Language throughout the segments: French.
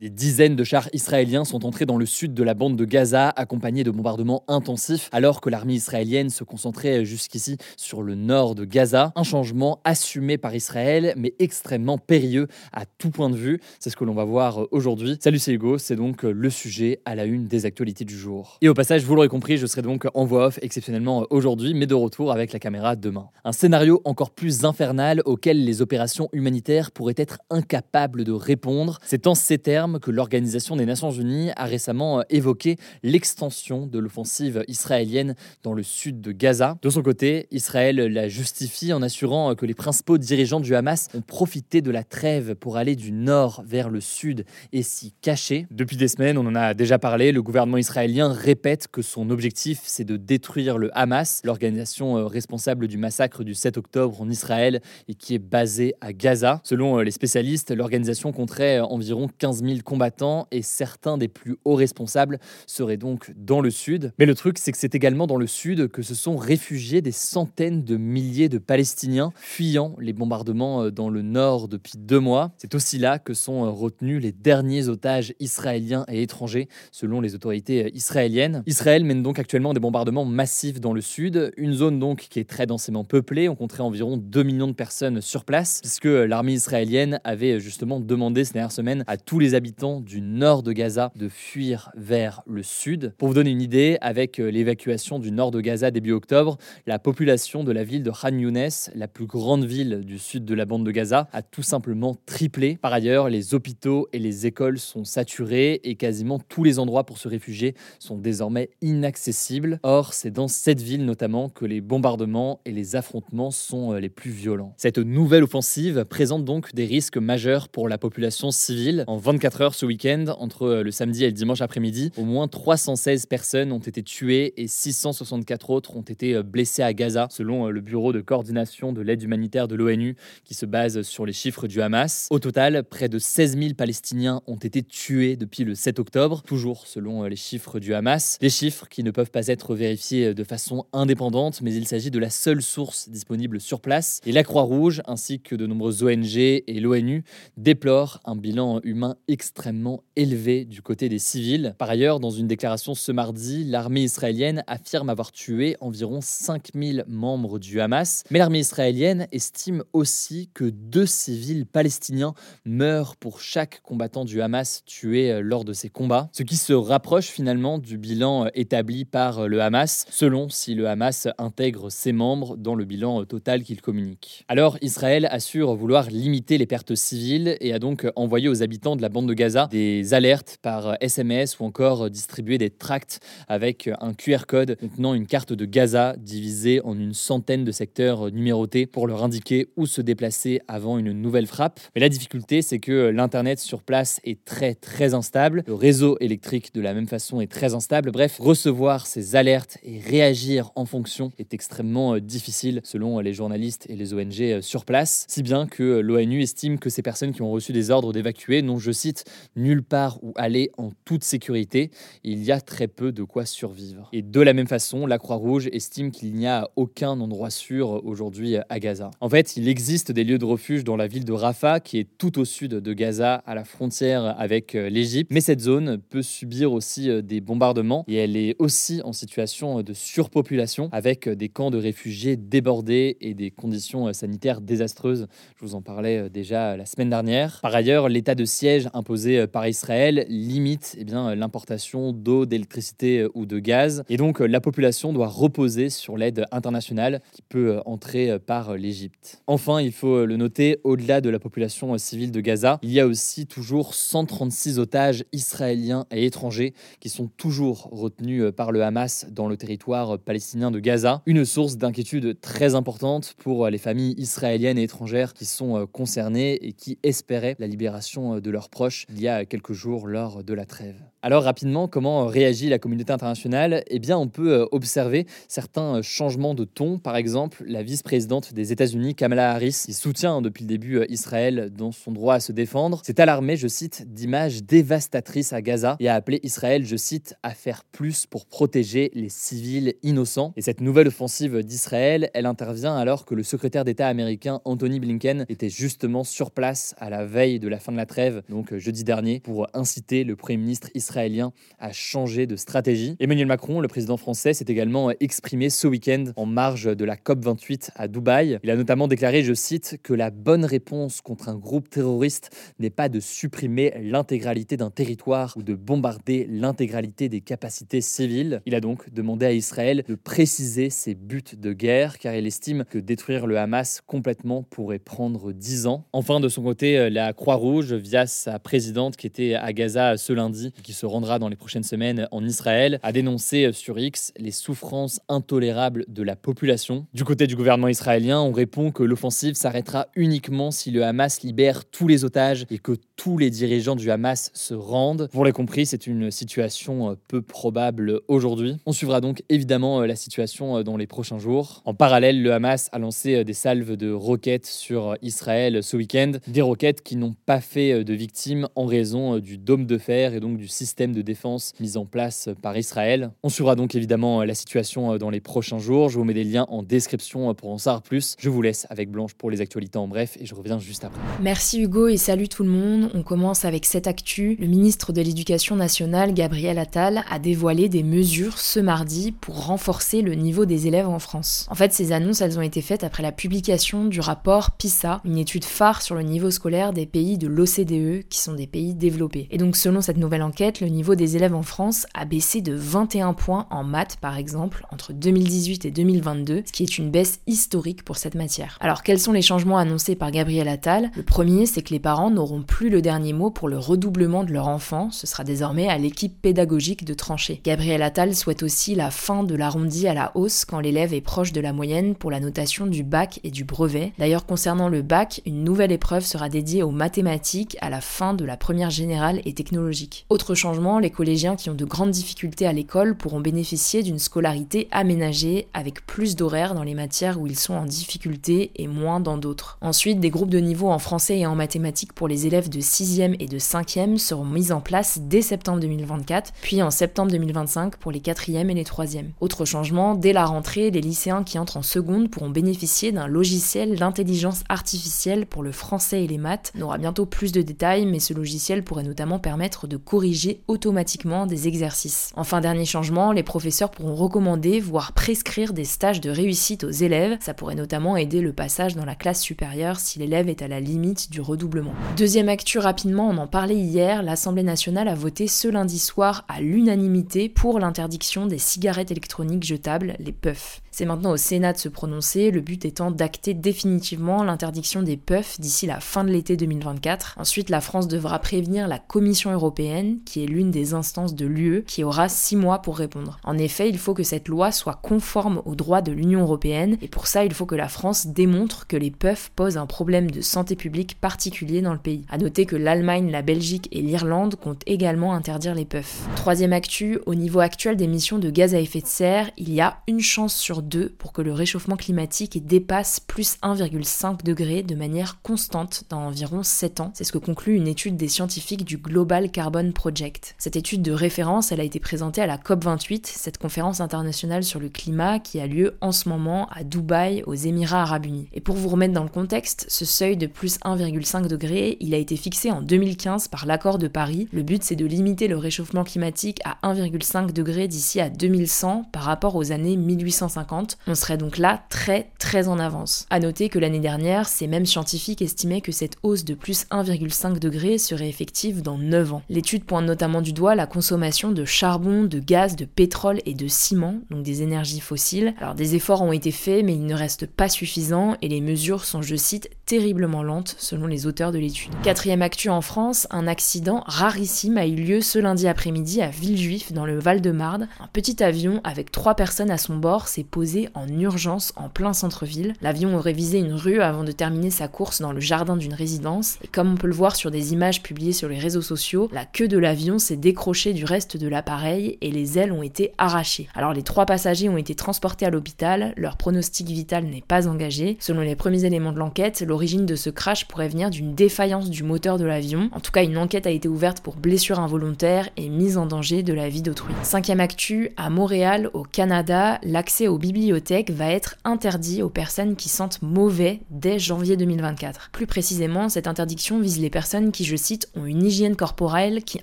Des dizaines de chars israéliens sont entrés dans le sud de la bande de Gaza, accompagnés de bombardements intensifs, alors que l'armée israélienne se concentrait jusqu'ici sur le nord de Gaza. Un changement assumé par Israël, mais extrêmement périlleux à tout point de vue. C'est ce que l'on va voir aujourd'hui. Salut, c'est Hugo, c'est donc le sujet à la une des actualités du jour. Et au passage, vous l'aurez compris, je serai donc en voix off exceptionnellement aujourd'hui, mais de retour avec la caméra demain. Un scénario encore plus infernal auquel les opérations humanitaires pourraient être incapables de répondre. C'est en ces termes que l'Organisation des Nations Unies a récemment euh, évoqué l'extension de l'offensive israélienne dans le sud de Gaza. De son côté, Israël la justifie en assurant euh, que les principaux dirigeants du Hamas ont profité de la trêve pour aller du nord vers le sud et s'y cacher. Depuis des semaines, on en a déjà parlé, le gouvernement israélien répète que son objectif, c'est de détruire le Hamas, l'organisation euh, responsable du massacre du 7 octobre en Israël et qui est basée à Gaza. Selon les spécialistes, l'organisation compterait environ 15 000 combattants et certains des plus hauts responsables seraient donc dans le sud. Mais le truc, c'est que c'est également dans le sud que se sont réfugiés des centaines de milliers de Palestiniens fuyant les bombardements euh, dans le nord depuis deux mois. C'est aussi là que sont euh, retenus les derniers otages israéliens et étrangers, selon les autorités euh, israéliennes. Israël mène donc actuellement des bombardements massifs dans le sud, une zone donc qui est très densément peuplée. On compterait environ 2 millions de personnes sur place, puisque l'armée israélienne avait justement demandé ces dernières semaines à tous les habitants du nord de Gaza de fuir vers le sud. Pour vous donner une idée, avec euh, l'évacuation du nord de Gaza début octobre, la population de la ville de Khan Younes, la plus grande ville du sud de la bande de Gaza, a tout simplement triplé. Par ailleurs, les hôpitaux et les écoles sont saturés et quasiment tous les endroits pour se réfugier sont désormais inaccessibles. Or, c'est dans cette ville notamment que les bombardements et les affrontements sont euh, les plus violents. Cette nouvelle offensive présente donc des risques majeurs pour la population civile. En 24 heures ce week-end, entre euh, le samedi et le dimanche après-midi, au moins 316 personnes ont été tuées et 664 autres ont été euh, blessées à Gaza, selon euh, le Bureau de coordination de l'aide humanitaire de l'ONU, qui se base sur les chiffres du Hamas. Au total, près de 16 000 Palestiniens ont été tués depuis le 7 octobre, toujours selon les chiffres du Hamas. Des chiffres qui ne peuvent pas être vérifiés de façon indépendante, mais il s'agit de la seule source disponible sur place. Et la Croix-Rouge, ainsi que de nombreuses ONG et l'ONU, déplorent un bilan humain extrêmement extrêmement élevé du côté des civils. Par ailleurs, dans une déclaration ce mardi, l'armée israélienne affirme avoir tué environ 5000 membres du Hamas. Mais l'armée israélienne estime aussi que deux civils palestiniens meurent pour chaque combattant du Hamas tué euh, lors de ces combats, ce qui se rapproche finalement du bilan euh, établi par euh, le Hamas, selon si le Hamas intègre ses membres dans le bilan total qu'il communique. Alors Israël assure vouloir limiter les pertes civiles et a donc envoyé aux habitants de la bande de Gaza des alertes par SMS ou encore distribuer des tracts avec un QR code contenant une carte de Gaza divisée en une centaine de secteurs numérotés pour leur indiquer où se déplacer avant une nouvelle frappe. Mais la difficulté, c'est que l'Internet sur place est très très instable. Le réseau électrique de la même façon est très instable. Bref, recevoir ces alertes et réagir en fonction est extrêmement difficile selon les journalistes et les ONG sur place. Si bien que l'ONU estime que ces personnes qui ont reçu des ordres d'évacuer n'ont, je cite, nulle part où aller en toute sécurité, il y a très peu de quoi survivre. Et de la même façon, la Croix-Rouge estime qu'il n'y a aucun endroit sûr aujourd'hui à Gaza. En fait, il existe des lieux de refuge dans la ville de Rafah, qui est tout au sud de Gaza, à la frontière avec euh, l'Égypte, mais cette zone peut subir aussi euh, des bombardements et elle est aussi en situation de surpopulation, avec des camps de réfugiés débordés et des conditions sanitaires désastreuses. Je vous en parlais euh, déjà la semaine dernière. Par ailleurs, l'état de siège imposé imposées par Israël limitent eh bien, l'importation d'eau, d'électricité ou de gaz. Et donc la population doit reposer sur l'aide internationale qui peut entrer par l'Égypte. Enfin, il faut le noter, au-delà de la population civile de Gaza, il y a aussi toujours 136 otages israéliens et étrangers qui sont toujours retenus par le Hamas dans le territoire palestinien de Gaza. Une source d'inquiétude très importante pour les familles israéliennes et étrangères qui sont concernées et qui espéraient la libération de leurs proches il y a quelques jours lors de la trêve. Alors rapidement, comment réagit la communauté internationale? Eh bien, on peut observer certains changements de ton. Par exemple, la vice-présidente des États-Unis, Kamala Harris, qui soutient depuis le début Israël dans son droit à se défendre, s'est alarmée, je cite, d'images dévastatrices à Gaza et a appelé Israël, je cite, à faire plus pour protéger les civils innocents. Et cette nouvelle offensive d'Israël, elle intervient alors que le secrétaire d'État américain Anthony Blinken était justement sur place à la veille de la fin de la trêve, donc jeudi dernier, pour inciter le Premier ministre israélien a changé de stratégie. Emmanuel Macron, le président français, s'est également exprimé ce week-end en marge de la COP28 à Dubaï. Il a notamment déclaré, je cite, que la bonne réponse contre un groupe terroriste n'est pas de supprimer l'intégralité d'un territoire ou de bombarder l'intégralité des capacités civiles. Il a donc demandé à Israël de préciser ses buts de guerre car il estime que détruire le Hamas complètement pourrait prendre 10 ans. Enfin, de son côté, la Croix-Rouge, via sa présidente qui était à Gaza ce lundi, qui se rendra dans les prochaines semaines en Israël, a dénoncé sur X les souffrances intolérables de la population. Du côté du gouvernement israélien, on répond que l'offensive s'arrêtera uniquement si le Hamas libère tous les otages et que tous les dirigeants du Hamas se rendent. Vous l'avez compris, c'est une situation peu probable aujourd'hui. On suivra donc évidemment la situation dans les prochains jours. En parallèle, le Hamas a lancé des salves de roquettes sur Israël ce week-end, des roquettes qui n'ont pas fait de victimes en raison du dôme de fer et donc du système de défense mis en place par Israël. On suivra donc évidemment la situation dans les prochains jours. Je vous mets des liens en description pour en savoir plus. Je vous laisse avec Blanche pour les actualités en bref et je reviens juste après. Merci Hugo et salut tout le monde. On commence avec cette actu. Le ministre de l'Éducation nationale, Gabriel Attal, a dévoilé des mesures ce mardi pour renforcer le niveau des élèves en France. En fait, ces annonces, elles ont été faites après la publication du rapport PISA, une étude phare sur le niveau scolaire des pays de l'OCDE, qui sont des pays développés. Et donc, selon cette nouvelle enquête, le niveau des élèves en France a baissé de 21 points en maths par exemple entre 2018 et 2022, ce qui est une baisse historique pour cette matière. Alors quels sont les changements annoncés par Gabriel Attal? Le premier, c'est que les parents n'auront plus le dernier mot pour le redoublement de leur enfant, ce sera désormais à l'équipe pédagogique de trancher. Gabriel Attal souhaite aussi la fin de l'arrondi à la hausse quand l'élève est proche de la moyenne pour la notation du bac et du brevet. D'ailleurs concernant le bac, une nouvelle épreuve sera dédiée aux mathématiques à la fin de la première générale et technologique. Autre changement les collégiens qui ont de grandes difficultés à l'école pourront bénéficier d'une scolarité aménagée avec plus d'horaires dans les matières où ils sont en difficulté et moins dans d'autres. Ensuite, des groupes de niveau en français et en mathématiques pour les élèves de 6e et de 5e seront mis en place dès septembre 2024, puis en septembre 2025 pour les 4e et les 3e. Autre changement, dès la rentrée, les lycéens qui entrent en seconde pourront bénéficier d'un logiciel d'intelligence artificielle pour le français et les maths. On aura bientôt plus de détails, mais ce logiciel pourrait notamment permettre de corriger automatiquement des exercices. Enfin, dernier changement, les professeurs pourront recommander, voire prescrire des stages de réussite aux élèves. Ça pourrait notamment aider le passage dans la classe supérieure si l'élève est à la limite du redoublement. Deuxième actu rapidement, on en parlait hier, l'Assemblée nationale a voté ce lundi soir à l'unanimité pour l'interdiction des cigarettes électroniques jetables, les puffs. C'est maintenant au Sénat de se prononcer, le but étant d'acter définitivement l'interdiction des puffs d'ici la fin de l'été 2024. Ensuite, la France devra prévenir la Commission européenne, qui est l'une des instances de l'UE, qui aura six mois pour répondre. En effet, il faut que cette loi soit conforme aux droits de l'Union européenne, et pour ça, il faut que la France démontre que les puffs posent un problème de santé publique particulier dans le pays. A noter que l'Allemagne, la Belgique et l'Irlande comptent également interdire les puffs. Troisième actu, au niveau actuel des émissions de gaz à effet de serre, il y a une chance sur pour que le réchauffement climatique dépasse plus 1,5 degré de manière constante dans environ 7 ans. C'est ce que conclut une étude des scientifiques du Global Carbon Project. Cette étude de référence, elle a été présentée à la COP28, cette conférence internationale sur le climat qui a lieu en ce moment à Dubaï, aux Émirats arabes unis. Et pour vous remettre dans le contexte, ce seuil de plus 1,5 degré, il a été fixé en 2015 par l'accord de Paris. Le but c'est de limiter le réchauffement climatique à 1,5 degré d'ici à 2100 par rapport aux années 1850 2050. On serait donc là très très en avance. À noter que l'année dernière, ces mêmes scientifiques estimaient que cette hausse de plus 1,5 degré serait effective dans 9 ans. L'étude pointe notamment du doigt la consommation de charbon, de gaz, de pétrole et de ciment, donc des énergies fossiles. Alors des efforts ont été faits, mais ils ne restent pas suffisants et les mesures sont, je cite, terriblement lentes selon les auteurs de l'étude. Quatrième actu en France, un accident rarissime a eu lieu ce lundi après-midi à Villejuif dans le Val-de-Marne. Un petit avion avec trois personnes à son bord s'est posé en urgence en plein centre-ville. L'avion aurait visé une rue avant de terminer sa course dans le jardin d'une résidence et comme on peut le voir sur des images publiées sur les réseaux sociaux, la queue de l'avion s'est décrochée du reste de l'appareil et les ailes ont été arrachées. Alors les trois passagers ont été transportés à l'hôpital, leur pronostic vital n'est pas engagé. Selon les premiers éléments de l'enquête, l'origine de ce crash pourrait venir d'une défaillance du moteur de l'avion. En tout cas, une enquête a été ouverte pour blessure involontaire et mise en danger de la vie d'autrui. Cinquième actu, à Montréal, au Canada, l'accès aux bibliothèques va être interdit aux personnes qui sentent mauvais dès janvier 2024. Plus précisément, cette interdiction vise les personnes qui, je cite, ont une hygiène corporelle qui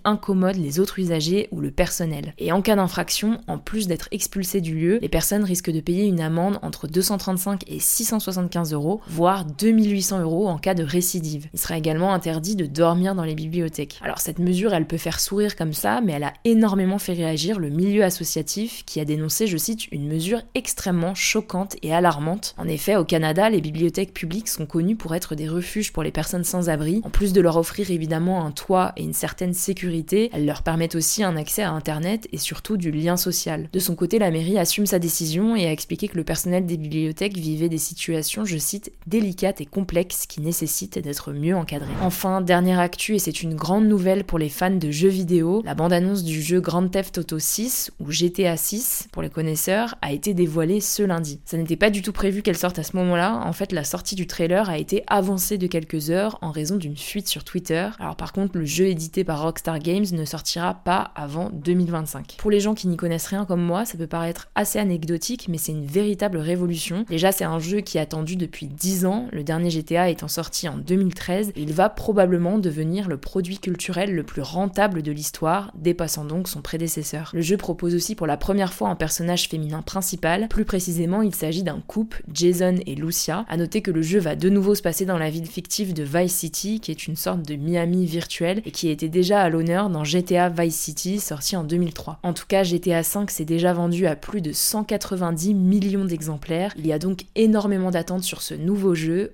incommode les autres usagers ou le personnel. Et en cas d'infraction, en plus d'être expulsées du lieu, les personnes risquent de payer une amende entre 235 et 675 euros, voire 2800 en cas de récidive. Il sera également interdit de dormir dans les bibliothèques. Alors cette mesure, elle peut faire sourire comme ça, mais elle a énormément fait réagir le milieu associatif qui a dénoncé, je cite, une mesure extrêmement choquante et alarmante. En effet, au Canada, les bibliothèques publiques sont connues pour être des refuges pour les personnes sans abri. En plus de leur offrir évidemment un toit et une certaine sécurité, elles leur permettent aussi un accès à Internet et surtout du lien social. De son côté, la mairie assume sa décision et a expliqué que le personnel des bibliothèques vivait des situations, je cite, délicates et complexes qui nécessitent d'être mieux encadrées. Enfin, dernière actu, et c'est une grande nouvelle pour les fans de jeux vidéo, la bande-annonce du jeu Grand Theft Auto 6, ou GTA 6 pour les connaisseurs, a été dévoilée ce lundi. Ça n'était pas du tout prévu qu'elle sorte à ce moment-là, en fait la sortie du trailer a été avancée de quelques heures en raison d'une fuite sur Twitter. Alors par contre, le jeu édité par Rockstar Games ne sortira pas avant 2025. Pour les gens qui n'y connaissent rien comme moi, ça peut paraître assez anecdotique, mais c'est une véritable révolution. Déjà, c'est un jeu qui est attendu depuis 10 ans, le dernier GTA étant sorti en 2013, et il va probablement devenir le produit culturel le plus rentable de l'histoire, dépassant donc son prédécesseur. Le jeu propose aussi pour la première fois un personnage féminin principal, plus précisément il s'agit d'un couple, Jason et Lucia. À noter que le jeu va de nouveau se passer dans la ville fictive de Vice City, qui est une sorte de Miami virtuel et qui était déjà à l'honneur dans GTA Vice City, sorti en 2003. En tout cas, GTA V s'est déjà vendu à plus de 190 millions d'exemplaires. Il y a donc énormément d'attentes sur ce nouveau jeu.